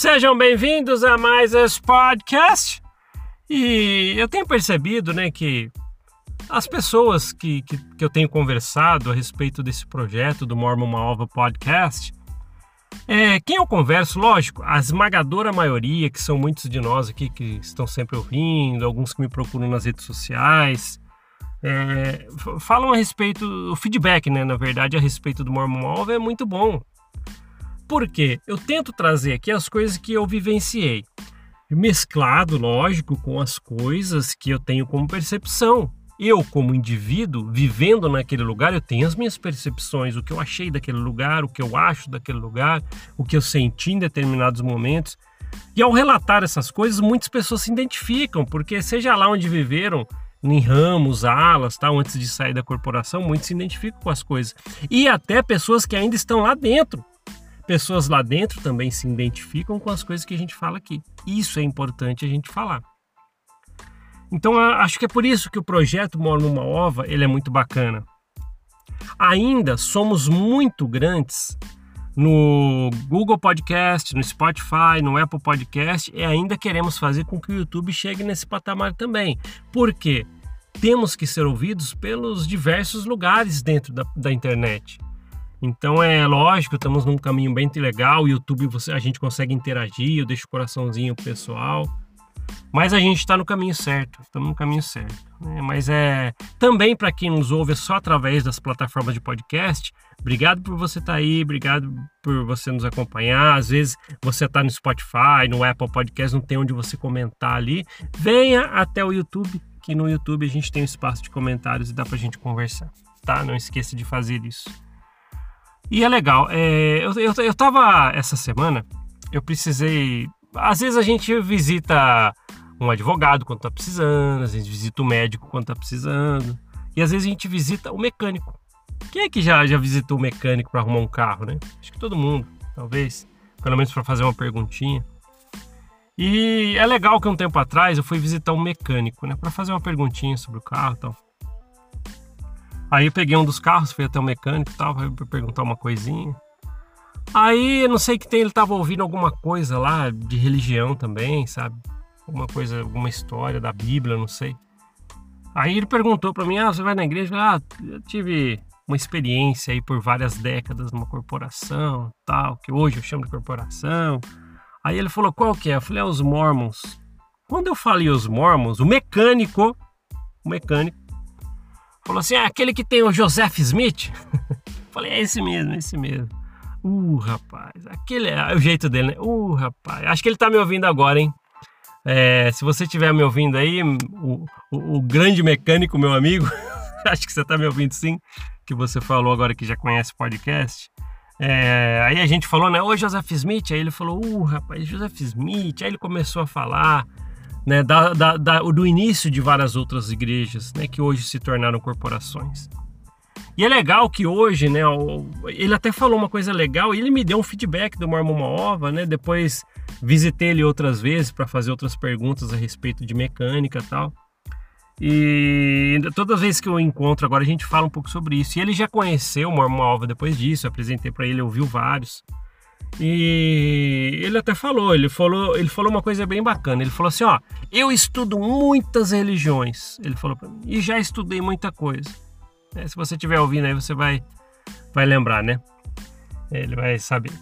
Sejam bem-vindos a mais esse podcast. E eu tenho percebido, né, que as pessoas que, que, que, eu tenho conversado a respeito desse projeto do Mormon Malva Podcast, é, quem eu converso, lógico, a esmagadora maioria, que são muitos de nós aqui que estão sempre ouvindo, alguns que me procuram nas redes sociais, é, falam a respeito, o feedback, né, na verdade, a respeito do Mormon Malva é muito bom. Por quê? Eu tento trazer aqui as coisas que eu vivenciei, mesclado, lógico, com as coisas que eu tenho como percepção eu, como indivíduo, vivendo naquele lugar, eu tenho as minhas percepções, o que eu achei daquele lugar, o que eu acho daquele lugar, o que eu senti em determinados momentos. E ao relatar essas coisas, muitas pessoas se identificam, porque seja lá onde viveram, em ramos, alas, tal, antes de sair da corporação, muitos se identificam com as coisas. E até pessoas que ainda estão lá dentro. Pessoas lá dentro também se identificam com as coisas que a gente fala aqui. Isso é importante a gente falar. Então acho que é por isso que o projeto Moro numa Ova ele é muito bacana. Ainda somos muito grandes no Google Podcast, no Spotify, no Apple Podcast e ainda queremos fazer com que o YouTube chegue nesse patamar também. Por quê? Temos que ser ouvidos pelos diversos lugares dentro da, da internet. Então é lógico, estamos num caminho bem legal. O YouTube você, a gente consegue interagir, eu deixo o coraçãozinho pessoal. Mas a gente está no caminho certo, estamos no caminho certo. Né? Mas é também para quem nos ouve só através das plataformas de podcast, obrigado por você estar tá aí, obrigado por você nos acompanhar. Às vezes você está no Spotify, no Apple Podcast, não tem onde você comentar ali. Venha até o YouTube, que no YouTube a gente tem um espaço de comentários e dá para a gente conversar, tá? Não esqueça de fazer isso. E é legal, é, eu, eu, eu tava essa semana, eu precisei às vezes a gente visita um advogado quando tá precisando, às vezes visita o médico quando tá precisando, e às vezes a gente visita o mecânico. Quem é que já, já visitou o mecânico para arrumar um carro, né? Acho que todo mundo, talvez, pelo menos para fazer uma perguntinha. E é legal que um tempo atrás eu fui visitar um mecânico, né, para fazer uma perguntinha sobre o carro, tal. Aí eu peguei um dos carros, fui até o mecânico, e tal, para perguntar uma coisinha. Aí, não sei que tem, ele tava ouvindo alguma coisa lá de religião também, sabe? Alguma coisa, alguma história da Bíblia, não sei. Aí ele perguntou para mim: "Ah, você vai na igreja?" "Ah, eu tive uma experiência aí por várias décadas numa corporação, tal, que hoje eu chamo de corporação". Aí ele falou: "Qual que é?" Eu falei: "É os Mormons". Quando eu falei os Mormons, o mecânico, o mecânico falou assim: "Ah, aquele que tem o Joseph Smith?" falei: "É esse mesmo, é esse mesmo". Uh, rapaz, aquele é o jeito dele, né? Uh, rapaz, acho que ele tá me ouvindo agora, hein? É, se você estiver me ouvindo aí, o, o, o grande mecânico, meu amigo, acho que você tá me ouvindo sim, que você falou agora que já conhece o podcast. É, aí a gente falou, né? Ô Joseph Smith, aí ele falou, uh, rapaz, Joseph Smith, aí ele começou a falar, né, da, da, da, do início de várias outras igrejas, né, que hoje se tornaram corporações. E é legal que hoje, né, ele até falou uma coisa legal, ele me deu um feedback do Mormon Ova, né? Depois visitei ele outras vezes para fazer outras perguntas a respeito de mecânica e tal. E todas as vezes que eu encontro agora a gente fala um pouco sobre isso. E ele já conheceu o Mormon Alva depois disso, apresentei para ele, ouviu vários. E ele até falou, ele falou, ele falou uma coisa bem bacana. Ele falou assim, ó, eu estudo muitas religiões. Ele falou para mim, e já estudei muita coisa. É, se você estiver ouvindo aí, você vai, vai lembrar, né? Ele vai saber.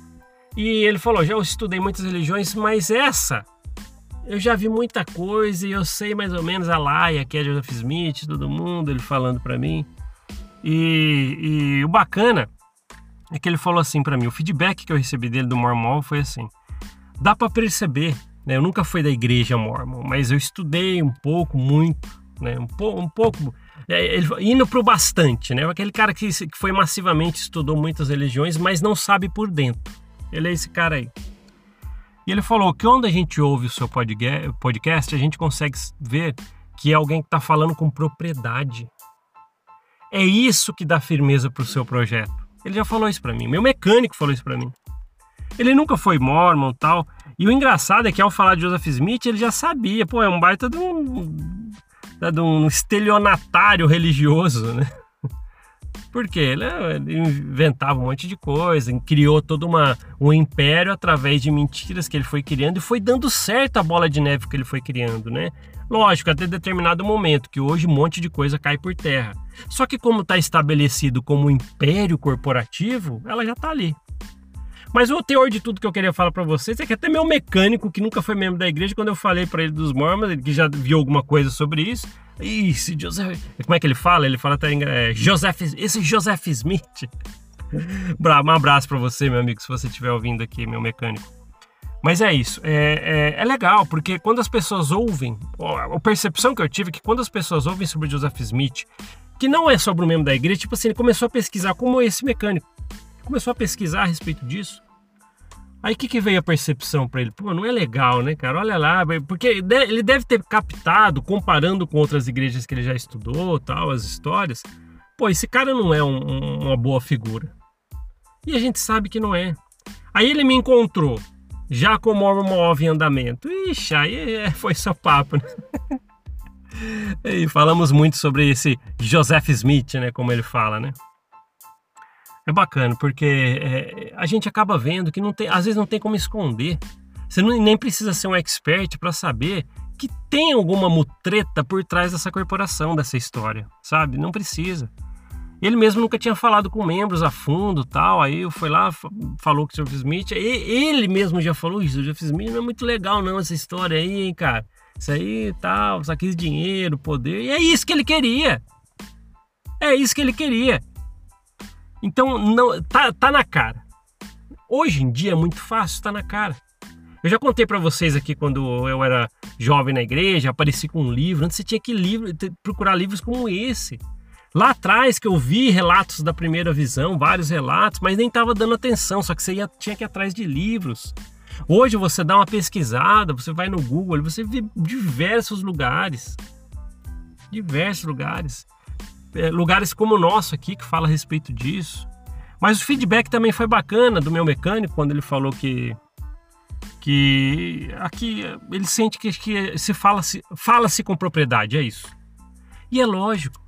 E ele falou: já estudei muitas religiões, mas essa eu já vi muita coisa e eu sei mais ou menos a laia, que é Joseph Smith, todo mundo, ele falando para mim. E, e, o bacana é que ele falou assim para mim: o feedback que eu recebi dele do Mormon foi assim: dá para perceber, né? Eu nunca fui da igreja Mormon, mas eu estudei um pouco, muito, né? Um, po um pouco ele, indo para o bastante, né? Aquele cara que, que foi massivamente, estudou muitas religiões, mas não sabe por dentro. Ele é esse cara aí. E ele falou que quando a gente ouve o seu podcast, a gente consegue ver que é alguém que está falando com propriedade. É isso que dá firmeza para o seu projeto. Ele já falou isso para mim. Meu mecânico falou isso para mim. Ele nunca foi mormon tal. E o engraçado é que ao falar de Joseph Smith, ele já sabia. Pô, é um baita de um, de um estelionatário religioso, né? Porque ele, ele, inventava um monte de coisa, criou todo uma, um império através de mentiras que ele foi criando e foi dando certo a bola de neve que ele foi criando, né? Lógico, até determinado momento, que hoje um monte de coisa cai por terra. Só que como está estabelecido como império corporativo, ela já está ali. Mas o teor de tudo que eu queria falar para vocês é que até meu mecânico, que nunca foi membro da igreja, quando eu falei para ele dos Mormons, ele que já viu alguma coisa sobre isso, esse Joseph, como é que ele fala? Ele fala até é, Joseph, esse Joseph Smith. um abraço para você, meu amigo, se você estiver ouvindo aqui, meu mecânico. Mas é isso, é, é, é, legal, porque quando as pessoas ouvem, a percepção que eu tive é que quando as pessoas ouvem sobre Joseph Smith, que não é sobre o membro da igreja, tipo assim, ele começou a pesquisar como esse mecânico começou a pesquisar a respeito disso. Aí o que, que veio a percepção para ele? Pô, não é legal, né, cara? Olha lá, porque ele deve ter captado, comparando com outras igrejas que ele já estudou, tal, as histórias. Pô, esse cara não é um, uma boa figura. E a gente sabe que não é. Aí ele me encontrou, já com o Mormon em andamento. Ixi, aí é, foi só papo, né? E falamos muito sobre esse Joseph Smith, né, como ele fala, né? É bacana, porque é, a gente acaba vendo que não tem, às vezes não tem como esconder. Você não, nem precisa ser um expert para saber que tem alguma mutreta por trás dessa corporação, dessa história, sabe? Não precisa. Ele mesmo nunca tinha falado com membros a fundo, tal. Aí eu fui lá, falou com o Jeff Smith. ele mesmo já falou isso. O Jeff Smith não é muito legal, não, essa história aí, hein, cara. Isso aí, tal, só quis dinheiro, poder. E é isso que ele queria. É isso que ele queria. Então, não tá, tá na cara. Hoje em dia é muito fácil, tá na cara. Eu já contei para vocês aqui quando eu era jovem na igreja, apareci com um livro. Antes você tinha que livro, procurar livros como esse. Lá atrás que eu vi relatos da primeira visão, vários relatos, mas nem estava dando atenção, só que você ia, tinha que ir atrás de livros. Hoje você dá uma pesquisada, você vai no Google, você vê diversos lugares. Diversos lugares é, lugares como o nosso aqui que fala a respeito disso. Mas o feedback também foi bacana do meu mecânico quando ele falou que que aqui ele sente que, que se fala se fala se com propriedade, é isso. E é lógico.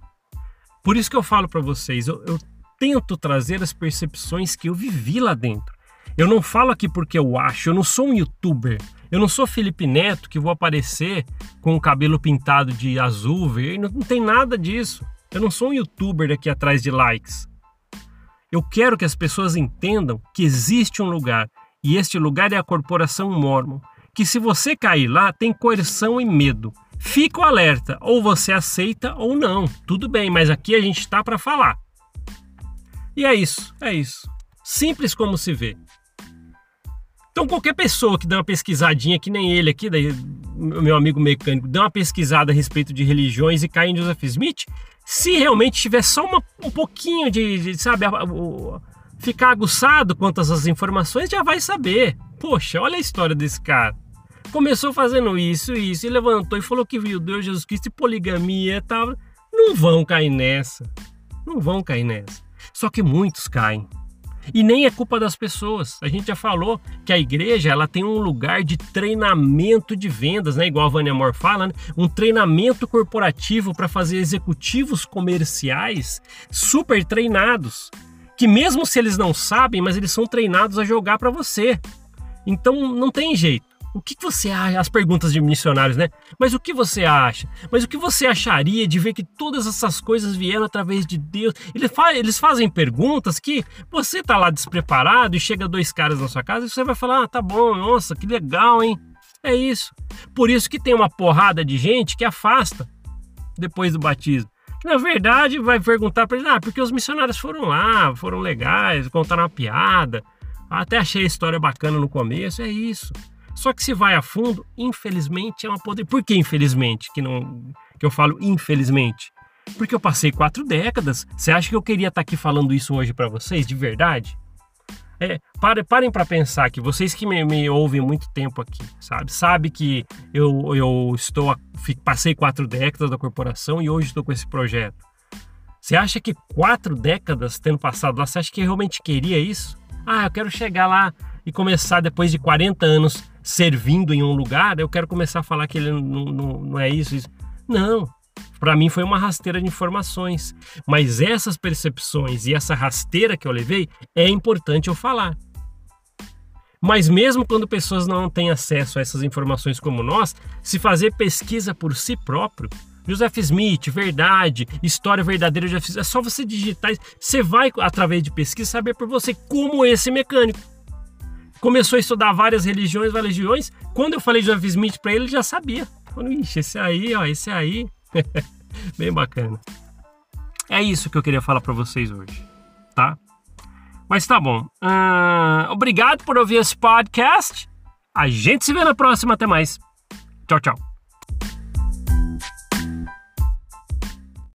Por isso que eu falo para vocês, eu, eu tento trazer as percepções que eu vivi lá dentro. Eu não falo aqui porque eu acho, eu não sou um youtuber. Eu não sou Felipe Neto que vou aparecer com o cabelo pintado de azul, verde, não, não tem nada disso. Eu não sou um youtuber daqui atrás de likes. Eu quero que as pessoas entendam que existe um lugar e este lugar é a corporação Mormon. Que se você cair lá, tem coerção e medo. Fica o alerta, ou você aceita ou não. Tudo bem, mas aqui a gente está para falar. E é isso, é isso. Simples como se vê. Então qualquer pessoa que dá uma pesquisadinha, que nem ele aqui, daí, meu amigo mecânico, dá uma pesquisada a respeito de religiões e cai em Joseph Smith, se realmente tiver só uma, um pouquinho de, de sabe, a, a, ficar aguçado quanto essas informações, já vai saber. Poxa, olha a história desse cara. Começou fazendo isso e isso, e levantou e falou que viu Deus Jesus Cristo e poligamia e tal. Não vão cair nessa. Não vão cair nessa. Só que muitos caem. E nem é culpa das pessoas. A gente já falou que a igreja ela tem um lugar de treinamento de vendas, né? Igual a Vânia Moore fala, né? um treinamento corporativo para fazer executivos comerciais super treinados. Que mesmo se eles não sabem, mas eles são treinados a jogar para você. Então não tem jeito. O que você acha? As perguntas de missionários, né? Mas o que você acha? Mas o que você acharia de ver que todas essas coisas vieram através de Deus? Eles, fa eles fazem perguntas que você tá lá despreparado e chega dois caras na sua casa e você vai falar: ah, tá bom, nossa, que legal, hein? É isso. Por isso que tem uma porrada de gente que afasta depois do batismo. Na verdade vai perguntar para ele: ah, porque os missionários foram lá, foram legais, contaram uma piada. Até achei a história bacana no começo, é isso. Só que se vai a fundo, infelizmente é uma poder. Por que infelizmente que não que eu falo infelizmente? Porque eu passei quatro décadas. Você acha que eu queria estar aqui falando isso hoje para vocês de verdade? É, pare, parem para pensar que vocês que me, me, ouvem muito tempo aqui, sabe, sabe que eu, eu estou passei quatro décadas da corporação e hoje estou com esse projeto. Você acha que quatro décadas tendo passado lá, você acha que eu realmente queria isso? Ah, eu quero chegar lá e começar depois de 40 anos servindo em um lugar, eu quero começar a falar que ele não, não, não é isso, isso. Não, Para mim foi uma rasteira de informações, mas essas percepções e essa rasteira que eu levei é importante eu falar. Mas mesmo quando pessoas não têm acesso a essas informações como nós, se fazer pesquisa por si próprio, Joseph Smith, verdade, história verdadeira, já fiz. É só você digitar. Você vai, através de pesquisa, saber por você como esse mecânico. Começou a estudar várias religiões, várias religiões. Quando eu falei de Joseph Smith para ele, ele já sabia. Falei, ixi, esse aí, ó, esse aí. Bem bacana. É isso que eu queria falar para vocês hoje, tá? Mas tá bom. Uh, obrigado por ouvir esse podcast. A gente se vê na próxima. Até mais. Tchau, tchau.